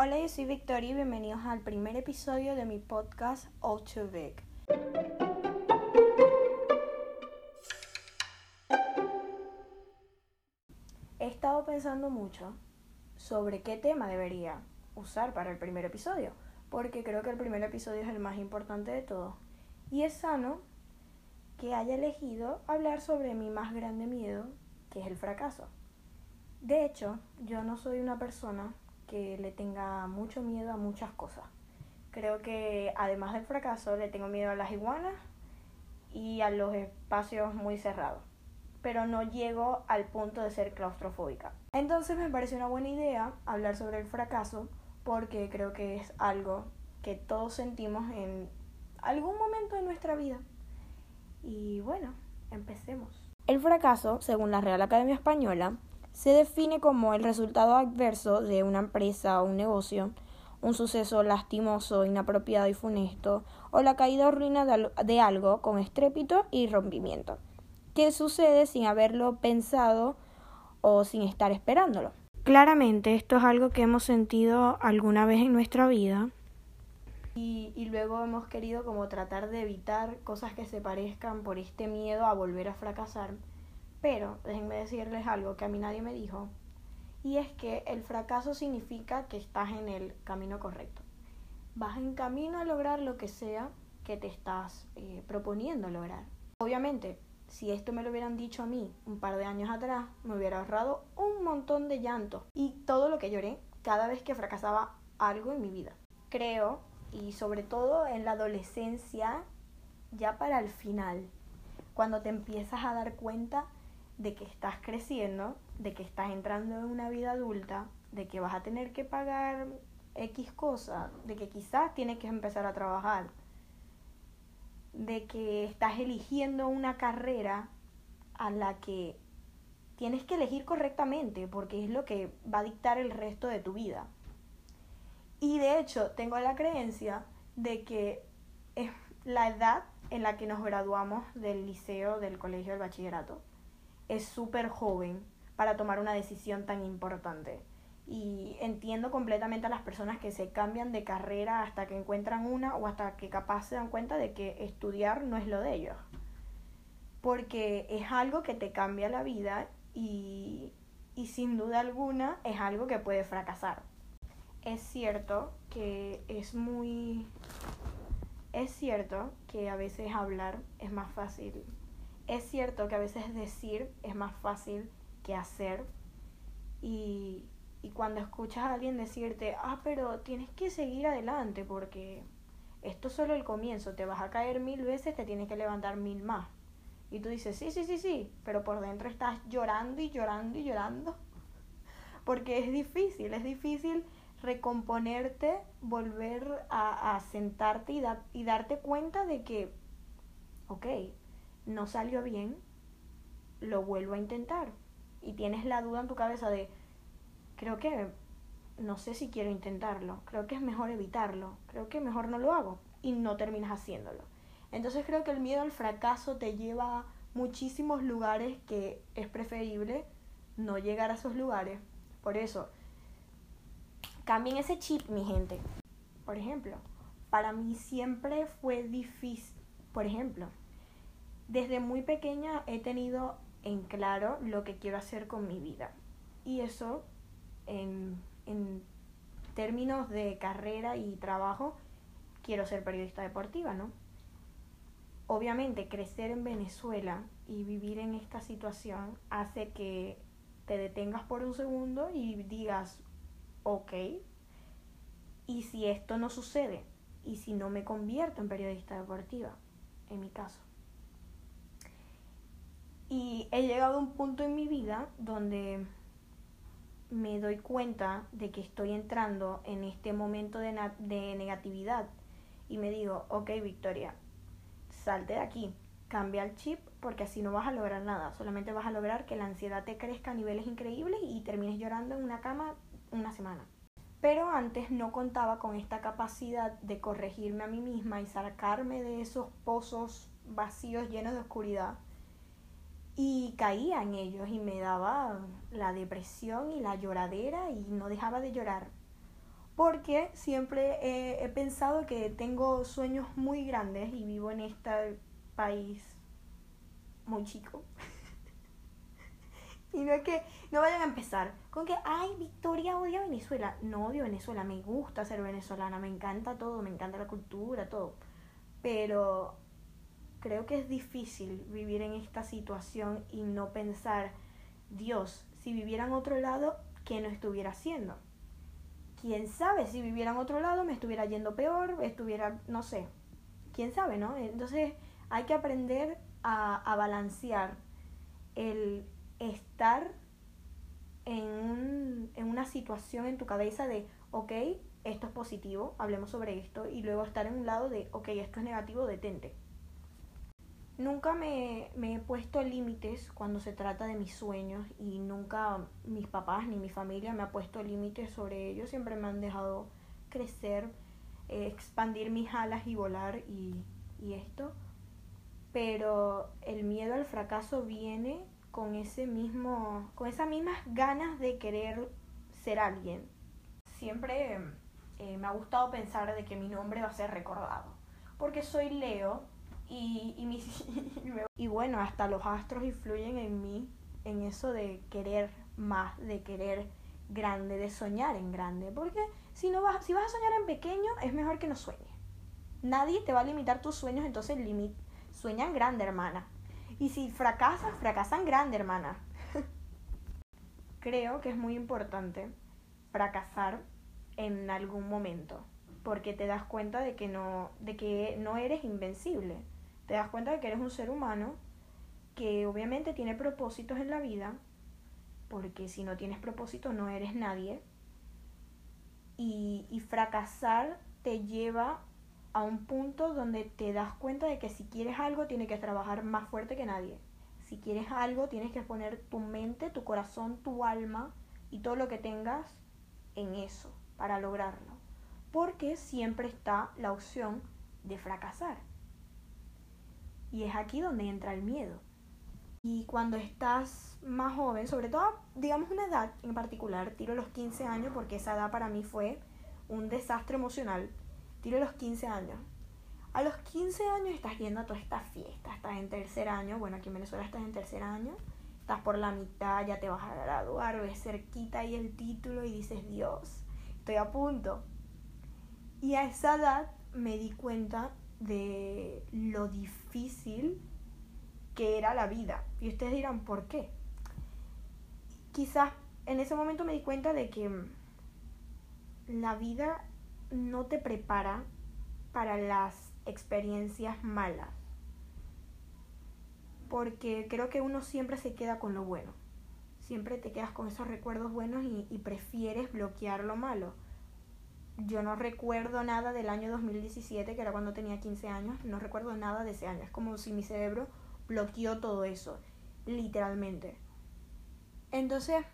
Hola, yo soy Victoria y bienvenidos al primer episodio de mi podcast All Too Big. He estado pensando mucho sobre qué tema debería usar para el primer episodio, porque creo que el primer episodio es el más importante de todos. Y es sano que haya elegido hablar sobre mi más grande miedo, que es el fracaso. De hecho, yo no soy una persona que le tenga mucho miedo a muchas cosas. Creo que además del fracaso le tengo miedo a las iguanas y a los espacios muy cerrados. Pero no llego al punto de ser claustrofóbica. Entonces me parece una buena idea hablar sobre el fracaso porque creo que es algo que todos sentimos en algún momento de nuestra vida. Y bueno, empecemos. El fracaso, según la Real Academia Española, se define como el resultado adverso de una empresa o un negocio, un suceso lastimoso, inapropiado y funesto, o la caída o ruina de algo con estrépito y rompimiento, que sucede sin haberlo pensado o sin estar esperándolo. Claramente esto es algo que hemos sentido alguna vez en nuestra vida. Y, y, luego hemos querido como tratar de evitar cosas que se parezcan por este miedo a volver a fracasar pero déjenme decirles algo que a mí nadie me dijo, y es que el fracaso significa que estás en el camino correcto. Vas en camino a lograr lo que sea que te estás eh, proponiendo lograr. Obviamente, si esto me lo hubieran dicho a mí un par de años atrás, me hubiera ahorrado un montón de llanto y todo lo que lloré cada vez que fracasaba algo en mi vida. Creo, y sobre todo en la adolescencia, ya para el final, cuando te empiezas a dar cuenta de que estás creciendo, de que estás entrando en una vida adulta, de que vas a tener que pagar X cosas, de que quizás tienes que empezar a trabajar, de que estás eligiendo una carrera a la que tienes que elegir correctamente porque es lo que va a dictar el resto de tu vida. Y de hecho tengo la creencia de que es la edad en la que nos graduamos del liceo, del colegio, del bachillerato es súper joven para tomar una decisión tan importante. Y entiendo completamente a las personas que se cambian de carrera hasta que encuentran una o hasta que capaz se dan cuenta de que estudiar no es lo de ellos. Porque es algo que te cambia la vida y, y sin duda alguna es algo que puede fracasar. Es cierto que es muy... Es cierto que a veces hablar es más fácil es cierto que a veces decir es más fácil que hacer y, y cuando escuchas a alguien decirte, ah, pero tienes que seguir adelante porque esto es solo el comienzo, te vas a caer mil veces, te tienes que levantar mil más. Y tú dices, sí, sí, sí, sí, pero por dentro estás llorando y llorando y llorando. Porque es difícil, es difícil recomponerte, volver a, a sentarte y, y darte cuenta de que, ok, no salió bien, lo vuelvo a intentar. Y tienes la duda en tu cabeza de, creo que no sé si quiero intentarlo, creo que es mejor evitarlo, creo que mejor no lo hago y no terminas haciéndolo. Entonces creo que el miedo al fracaso te lleva a muchísimos lugares que es preferible no llegar a esos lugares. Por eso, cambien ese chip, mi gente. Por ejemplo, para mí siempre fue difícil, por ejemplo, desde muy pequeña he tenido en claro lo que quiero hacer con mi vida. Y eso, en, en términos de carrera y trabajo, quiero ser periodista deportiva, ¿no? Obviamente, crecer en Venezuela y vivir en esta situación hace que te detengas por un segundo y digas, ok, ¿y si esto no sucede? ¿Y si no me convierto en periodista deportiva? En mi caso. Y he llegado a un punto en mi vida donde me doy cuenta de que estoy entrando en este momento de, de negatividad y me digo, ok Victoria, salte de aquí, cambia el chip porque así no vas a lograr nada, solamente vas a lograr que la ansiedad te crezca a niveles increíbles y termines llorando en una cama una semana. Pero antes no contaba con esta capacidad de corregirme a mí misma y sacarme de esos pozos vacíos llenos de oscuridad y caía en ellos y me daba la depresión y la lloradera y no dejaba de llorar. porque siempre he pensado que tengo sueños muy grandes y vivo en este país muy chico. y no es que no vayan a empezar con que, ay, Victoria odia Venezuela. No odio Venezuela, me gusta ser venezolana, me encanta todo, me encanta la cultura, todo. Pero creo que es difícil vivir en esta situación y no pensar, Dios, si viviera en otro lado, ¿qué no estuviera haciendo? quién sabe si viviera en otro lado me estuviera yendo peor, estuviera, no sé, quién sabe, ¿no? Entonces hay que aprender a, a balancear el estar en, un, en una situación en tu cabeza de, ok, esto es positivo, hablemos sobre esto, y luego estar en un lado de, ok, esto es negativo, detente. Nunca me, he puesto límites cuando se trata de mis sueños y nunca mis papás ni mi familia me ha puesto límites sobre ellos. Siempre me han dejado crecer, eh, expandir mis alas y volar y, y esto. Pero el miedo al fracaso viene con ese mismo, con esas mismas ganas de querer ser alguien. Siempre eh, me ha gustado pensar de que mi nombre va a ser recordado. Porque soy Leo y, y, mis, y bueno, hasta los astros influyen en mí, en eso de querer más, de querer grande, de soñar en grande. Porque si, no vas, si vas a soñar en pequeño, es mejor que no sueñes. Nadie te va a limitar tus sueños, entonces limit, sueña en grande, hermana. Y si fracasas, fracasan grande, hermana. Creo que es muy importante fracasar en algún momento, porque te das cuenta de que no, de que no eres invencible te das cuenta de que eres un ser humano que obviamente tiene propósitos en la vida, porque si no tienes propósito no eres nadie, y, y fracasar te lleva a un punto donde te das cuenta de que si quieres algo tienes que trabajar más fuerte que nadie. Si quieres algo tienes que poner tu mente, tu corazón, tu alma y todo lo que tengas en eso para lograrlo. Porque siempre está la opción de fracasar. Y es aquí donde entra el miedo. Y cuando estás más joven, sobre todo, digamos una edad en particular, tiro los 15 años porque esa edad para mí fue un desastre emocional, tiro los 15 años. A los 15 años estás yendo a toda esta fiesta, estás en tercer año, bueno, aquí en Venezuela estás en tercer año, estás por la mitad, ya te vas a graduar, ves cerquita ahí el título y dices, Dios, estoy a punto. Y a esa edad me di cuenta de lo difícil que era la vida. Y ustedes dirán, ¿por qué? Quizás en ese momento me di cuenta de que la vida no te prepara para las experiencias malas. Porque creo que uno siempre se queda con lo bueno. Siempre te quedas con esos recuerdos buenos y, y prefieres bloquear lo malo yo no recuerdo nada del año 2017, que era cuando tenía 15 años, no recuerdo nada de ese año. Es como si mi cerebro bloqueó todo eso, literalmente. Entonces,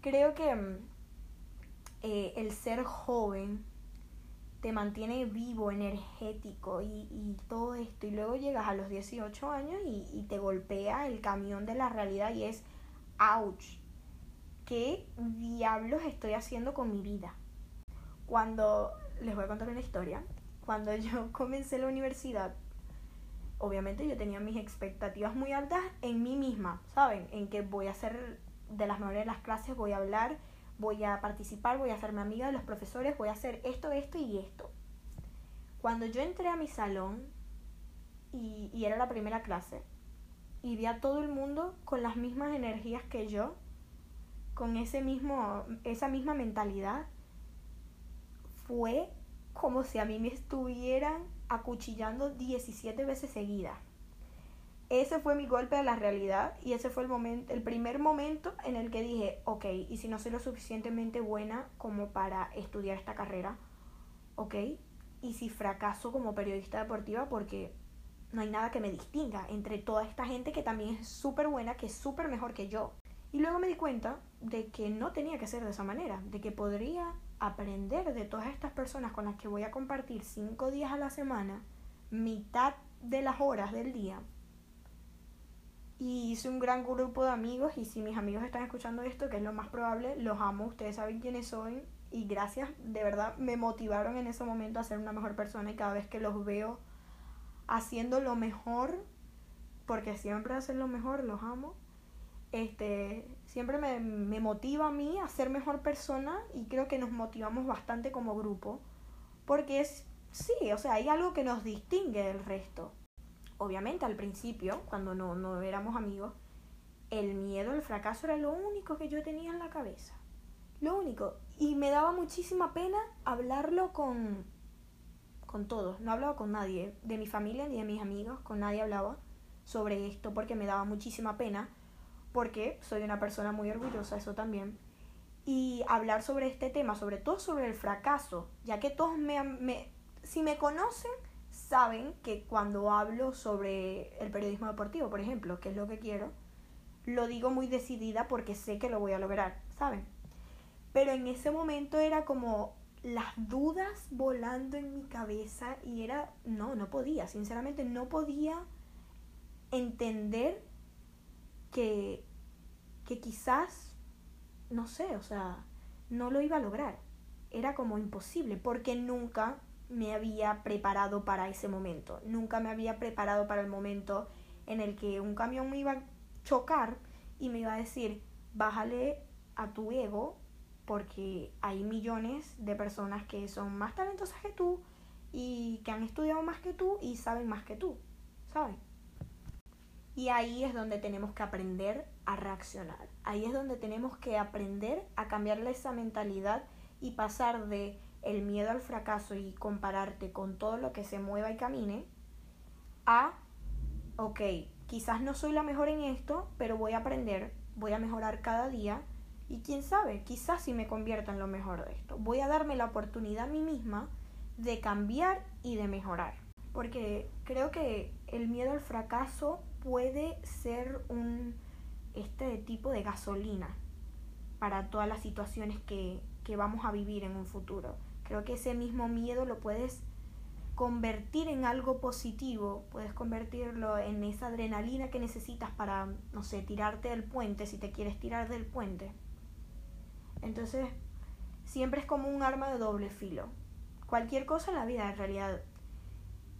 creo que mm, eh, el ser joven te mantiene vivo, energético y, y, todo esto. Y luego llegas a los 18 años y, y te golpea el camión de la realidad y es, ouch, ¿qué diablos estoy haciendo con mi vida? Cuando, les voy a contar una historia, cuando yo comencé la universidad, obviamente yo tenía mis expectativas muy altas en mí misma, ¿saben? En que voy a hacer de las mejores de las clases, voy a hablar, voy a participar, voy a hacerme amiga de los profesores, voy a hacer esto, esto y esto. Cuando yo entré a mi salón y, y era la primera clase, y vi a todo el mundo con las mismas energías que yo, con ese mismo, esa misma mentalidad, fue como si a mí me estuvieran acuchillando 17 veces seguidas. Ese fue mi golpe de la realidad y ese fue el, momento, el primer momento en el que dije, ok, y si no soy lo suficientemente buena como para estudiar esta carrera, ok, y si fracaso como periodista deportiva porque no hay nada que me distinga entre toda esta gente que también es súper buena, que es súper mejor que yo. Y luego me di cuenta de que no tenía que ser de esa manera, de que podría aprender de todas estas personas con las que voy a compartir cinco días a la semana, mitad de las horas del día. Y hice un gran grupo de amigos y si mis amigos están escuchando esto, que es lo más probable, los amo, ustedes saben quiénes son y gracias, de verdad, me motivaron en ese momento a ser una mejor persona y cada vez que los veo haciendo lo mejor, porque siempre hacen lo mejor, los amo, este, siempre me, me motiva a mí a ser mejor persona y creo que nos motivamos bastante como grupo, porque es, sí, o sea, hay algo que nos distingue del resto. Obviamente al principio, cuando no, no éramos amigos, el miedo al fracaso era lo único que yo tenía en la cabeza. Lo único. Y me daba muchísima pena hablarlo con, con todos. No hablaba con nadie, de mi familia ni de mis amigos, con nadie hablaba sobre esto porque me daba muchísima pena, porque soy una persona muy orgullosa, eso también. Y hablar sobre este tema, sobre todo sobre el fracaso, ya que todos me, me si me conocen, saben que cuando hablo sobre el periodismo deportivo, por ejemplo, que es lo que quiero, lo digo muy decidida porque sé que lo voy a lograr, ¿saben? Pero en ese momento era como las dudas volando en mi cabeza y era, no, no podía, sinceramente no podía entender que, que quizás, no sé, o sea, no lo iba a lograr. Era como imposible porque nunca me había preparado para ese momento. Nunca me había preparado para el momento en el que un camión me iba a chocar y me iba a decir, bájale a tu ego porque hay millones de personas que son más talentosas que tú y que han estudiado más que tú y saben más que tú, ¿sabes? Y ahí es donde tenemos que aprender a reaccionar. Ahí es donde tenemos que aprender a cambiarle esa mentalidad y pasar de el miedo al fracaso y compararte con todo lo que se mueva y camine a, ok, quizás no soy la mejor en esto, pero voy a aprender, voy a mejorar cada día y quién sabe, quizás si me convierta en lo mejor de esto. Voy a darme la oportunidad a mí misma de cambiar y de mejorar. Porque creo que el miedo al fracaso puede ser un este tipo de gasolina para todas las situaciones que, que vamos a vivir en un futuro. Creo que ese mismo miedo lo puedes convertir en algo positivo, puedes convertirlo en esa adrenalina que necesitas para, no sé, tirarte del puente, si te quieres tirar del puente. Entonces, siempre es como un arma de doble filo. Cualquier cosa en la vida, en realidad,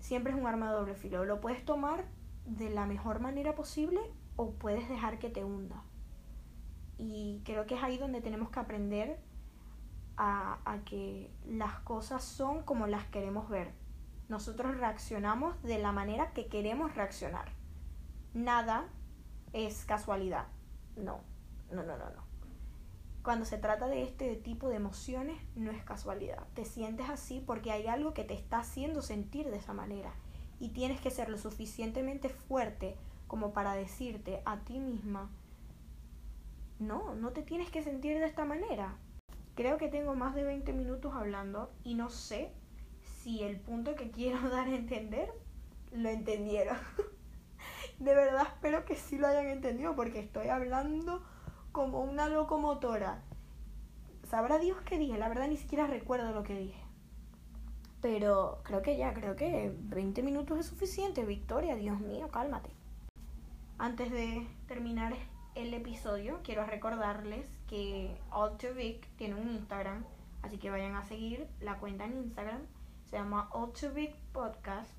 siempre es un arma de doble filo. Lo puedes tomar de la mejor manera posible o puedes dejar que te hunda. Y creo que es ahí donde tenemos que aprender a, a que las cosas son como las queremos ver nosotros reaccionamos de la manera que queremos reaccionar. Nada es casualidad. No, no, no, no, no. Cuando se trata de este tipo de emociones, no es casualidad. Te sientes así porque hay algo que te está haciendo sentir de esa manera. Y tienes que ser lo suficientemente fuerte como para decirte a ti misma, no, no te tienes que sentir de esta manera. Creo que tengo más de 20 minutos hablando y no sé si el punto que quiero dar a entender lo entendieron. de verdad espero que sí lo hayan entendido porque estoy hablando como una locomotora. Sabrá Dios qué dije, la verdad ni siquiera recuerdo lo que dije. Pero creo que ya, creo que 20 minutos es suficiente, Victoria, Dios mío, cálmate. Antes de terminar el episodio, quiero recordarles que All Vic tiene un Instagram, así que vayan a seguir la cuenta en Instagram se llama All Too Big Podcast,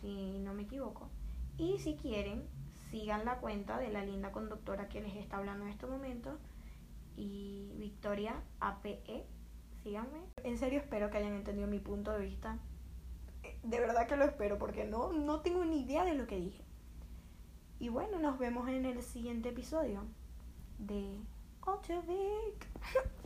si no me equivoco. Y si quieren, sigan la cuenta de la linda conductora que les está hablando en este momento. Y Victoria APE, síganme. En serio espero que hayan entendido mi punto de vista. De verdad que lo espero porque no, no tengo ni idea de lo que dije. Y bueno, nos vemos en el siguiente episodio de Too Big.